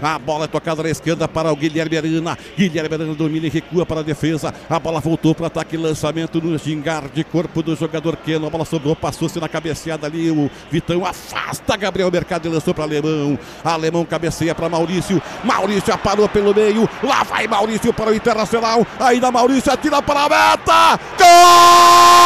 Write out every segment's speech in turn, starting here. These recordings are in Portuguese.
A bola é tocada na esquerda para o Guilherme Arana. Guilherme Arana domina e recua para a defesa. A bola voltou para o ataque lançamento no gingar de corpo do jogador Keno. A bola sobrou, passou-se na cabeceada ali. O Vitão afasta Gabriel Mercado e lançou para Alemão. Alemão cabeceia para Maurício. Maurício aparou pelo meio. Lá vai Maurício para o Internacional. Ainda Maurício atira para a meta. Gol!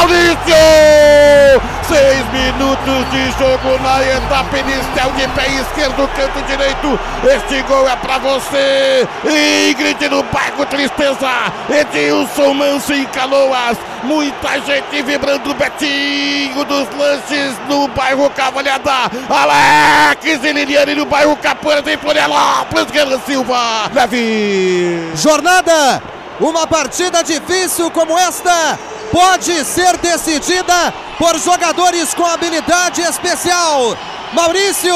Maurício! Seis minutos de jogo na etapa inicial de pé esquerdo, canto direito. Este gol é pra você. Ingrid no bairro Tristeza. Edilson Manso em Canoas. Muita gente vibrando Betinho dos lanches no bairro Cavalhada. Alex e Liliane no bairro Capoeira em Florianópolis. Guerra Silva. Leve. Jornada. Uma partida difícil como esta pode ser decidida por jogadores com habilidade especial. Maurício,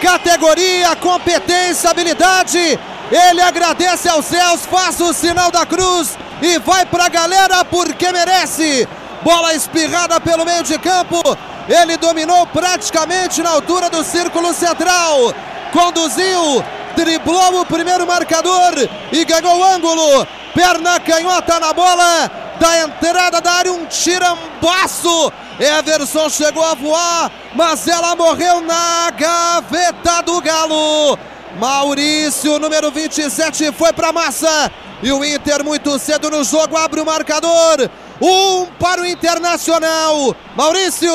categoria, competência, habilidade. Ele agradece aos céus, faz o sinal da cruz e vai para a galera porque merece. Bola espirrada pelo meio de campo. Ele dominou praticamente na altura do círculo central. Conduziu, driblou o primeiro marcador e ganhou ângulo. Perna canhota na bola da entrada da área, um tirambaço. Everson chegou a voar, mas ela morreu na gaveta do Galo. Maurício, número 27, foi para massa. E o Inter, muito cedo no jogo, abre o marcador. Um para o Internacional. Maurício,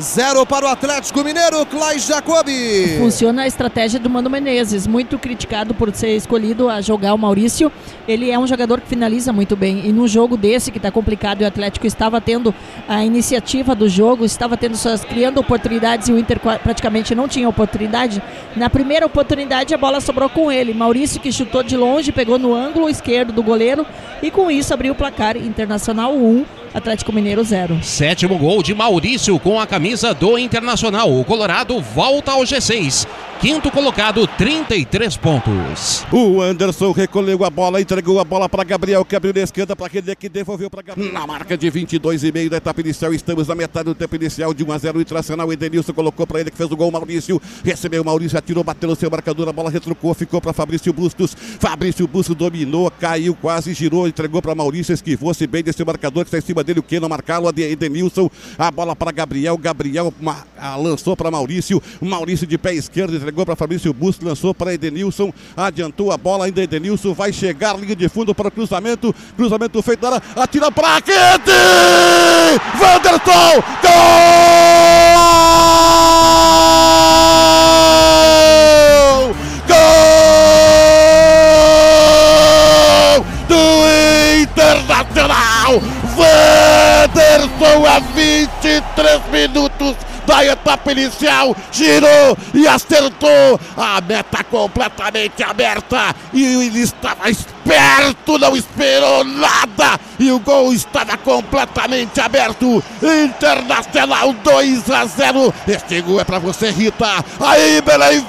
zero para o Atlético Mineiro, Clay Jacobi. Funciona a estratégia do Mano Menezes, muito criticado por ser escolhido a jogar o Maurício. Ele é um jogador que finaliza muito bem. E num jogo desse que está complicado o Atlético estava tendo a iniciativa do jogo, estava tendo suas criando oportunidades e o Inter praticamente não tinha oportunidade. Na primeira oportunidade a bola sobrou com ele. Maurício que chutou de longe, pegou no ângulo esquerdo do goleiro e com isso abriu o placar Internacional 1. Atlético Mineiro 0. Sétimo gol de Maurício com a camisa do Internacional. O Colorado volta ao G6. Quinto colocado, 33 pontos. O Anderson recolheu a bola, entregou a bola para Gabriel, que abriu na esquerda para aquele que devolveu para Gabriel. Na marca de 22,5 da etapa inicial, estamos na metade do tempo inicial de 1 a 0 o Internacional. Edenilson colocou para ele que fez o gol. Maurício recebeu Maurício, atirou, bateu no seu marcador. A bola retrucou, ficou para Fabrício Bustos. Fabrício Bustos dominou, caiu, quase girou, entregou para Maurício, esquivou-se bem desse marcador que está em cima dele. O que não marcá-lo, Edenilson. A bola para Gabriel, Gabriel lançou para Maurício. Maurício de pé esquerdo entregou para Fabrício Bustos, lançou para Edenilson, adiantou a bola, ainda Edenilson vai chegar, linha de fundo para o cruzamento, cruzamento feito na área, atira para Kete! Vanderson! Gol! Gol! Do Internacional! Vanderson a 23 minutos da etapa inicial, girou e acertou a meta completamente aberta e ele estava esperto, não esperou nada e o gol estava completamente aberto. Internacional 2 a 0. Este gol é para você, Rita. Aí, Belém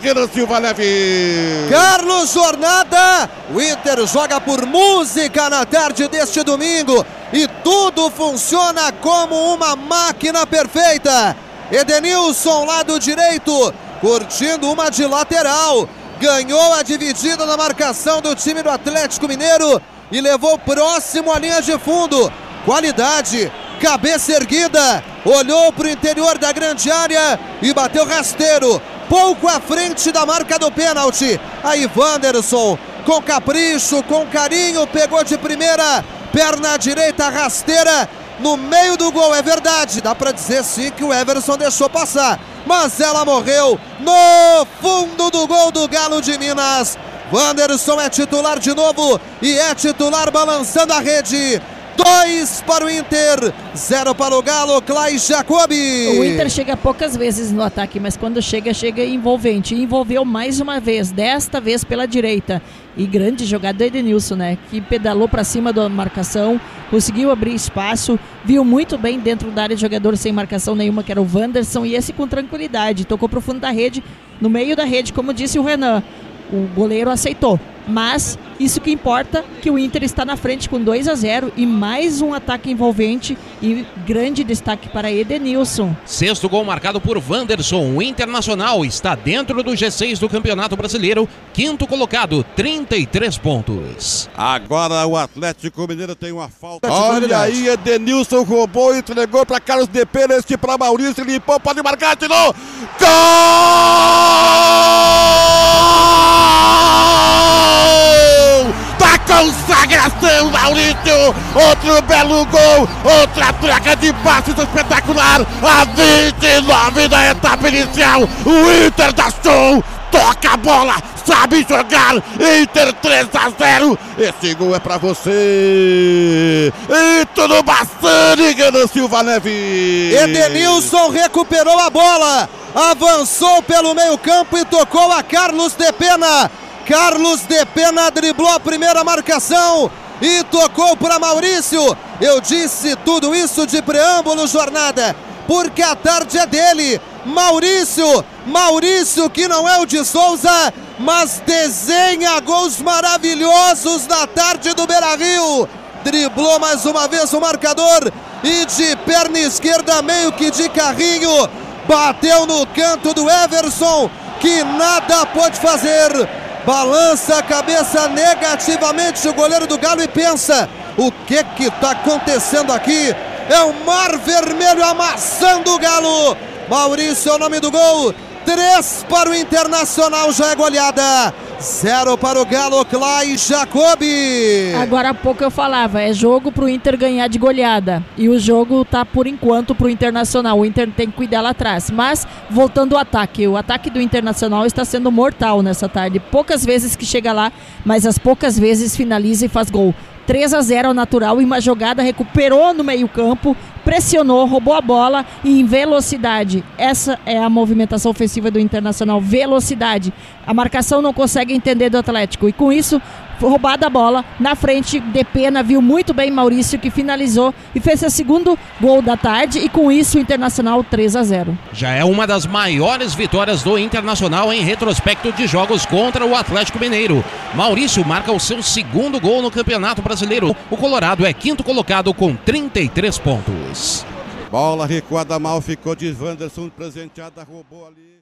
Que não Silva Leve. Carlos Jornada, o Inter joga por música na tarde deste domingo e tudo funciona como uma máquina perfeita. Edenilson, lado direito, curtindo uma de lateral. Ganhou a dividida na marcação do time do Atlético Mineiro e levou próximo à linha de fundo. Qualidade, cabeça erguida, olhou para o interior da grande área e bateu rasteiro, pouco à frente da marca do pênalti. Aí Wanderson, com capricho, com carinho, pegou de primeira, perna direita rasteira no meio do gol, é verdade. Dá para dizer sim que o Everson deixou passar, mas ela morreu no fundo do gol do Galo de Minas. Wanderson é titular de novo e é titular balançando a rede. Dois para o Inter, zero para o Galo, Clay Jacobi. O Inter chega poucas vezes no ataque, mas quando chega, chega envolvente. Envolveu mais uma vez, desta vez pela direita. E grande jogada do Edenilson, né? Que pedalou para cima da marcação, conseguiu abrir espaço, viu muito bem dentro da área de jogador sem marcação nenhuma, que era o Wanderson, e esse com tranquilidade. Tocou pro fundo da rede, no meio da rede, como disse o Renan. O goleiro aceitou Mas isso que importa que o Inter está na frente com 2 a 0 e mais um ataque envolvente e grande destaque para Edenilson. Sexto gol marcado por Wanderson. O Internacional está dentro do G6 do Campeonato Brasileiro, quinto colocado, 33 pontos. Agora o Atlético Mineiro tem uma falta. Olha aí, Edenilson roubou e entregou para Carlos De este para Maurício, limpou, pode marcar, tirou. Gol! Consagração, Maurício! Outro belo gol, outra troca de passes espetacular. A 29 da etapa inicial, o Inter da Show toca a bola, sabe jogar. Inter 3 a 0. Esse gol é para você. E tudo bastante, Gano Silva Neves. Edenilson recuperou a bola, avançou pelo meio-campo e tocou a Carlos de Pena. Carlos de Pena driblou a primeira marcação e tocou para Maurício. Eu disse tudo isso de preâmbulo, jornada, porque a tarde é dele. Maurício, Maurício que não é o de Souza, mas desenha gols maravilhosos na tarde do Beira-Rio. Driblou mais uma vez o marcador e de perna esquerda meio que de carrinho, bateu no canto do Everson, que nada pode fazer. Balança a cabeça negativamente o goleiro do Galo e pensa: o que que está acontecendo aqui? É o mar vermelho amassando o Galo. Maurício é o nome do gol. Três para o Internacional, já é goleada. Zero para o Galo, Clay Jacobi. Agora há pouco eu falava, é jogo para o Inter ganhar de goleada. E o jogo tá por enquanto para o Internacional. O Inter tem que cuidar lá atrás. Mas voltando ao ataque, o ataque do Internacional está sendo mortal nessa tarde. Poucas vezes que chega lá, mas as poucas vezes finaliza e faz gol. 3 a 0 ao natural e uma jogada recuperou no meio-campo, pressionou, roubou a bola e em velocidade. Essa é a movimentação ofensiva do Internacional, velocidade. A marcação não consegue entender do Atlético e com isso roubada a bola na frente de pena, viu muito bem Maurício que finalizou e fez seu segundo gol da tarde e com isso o Internacional 3 a 0. Já é uma das maiores vitórias do Internacional em retrospecto de jogos contra o Atlético Mineiro. Maurício marca o seu segundo gol no Campeonato Brasileiro. O Colorado é quinto colocado com 33 pontos. Bola recuada mal, ficou de Wanderson, presenteada, roubou ali.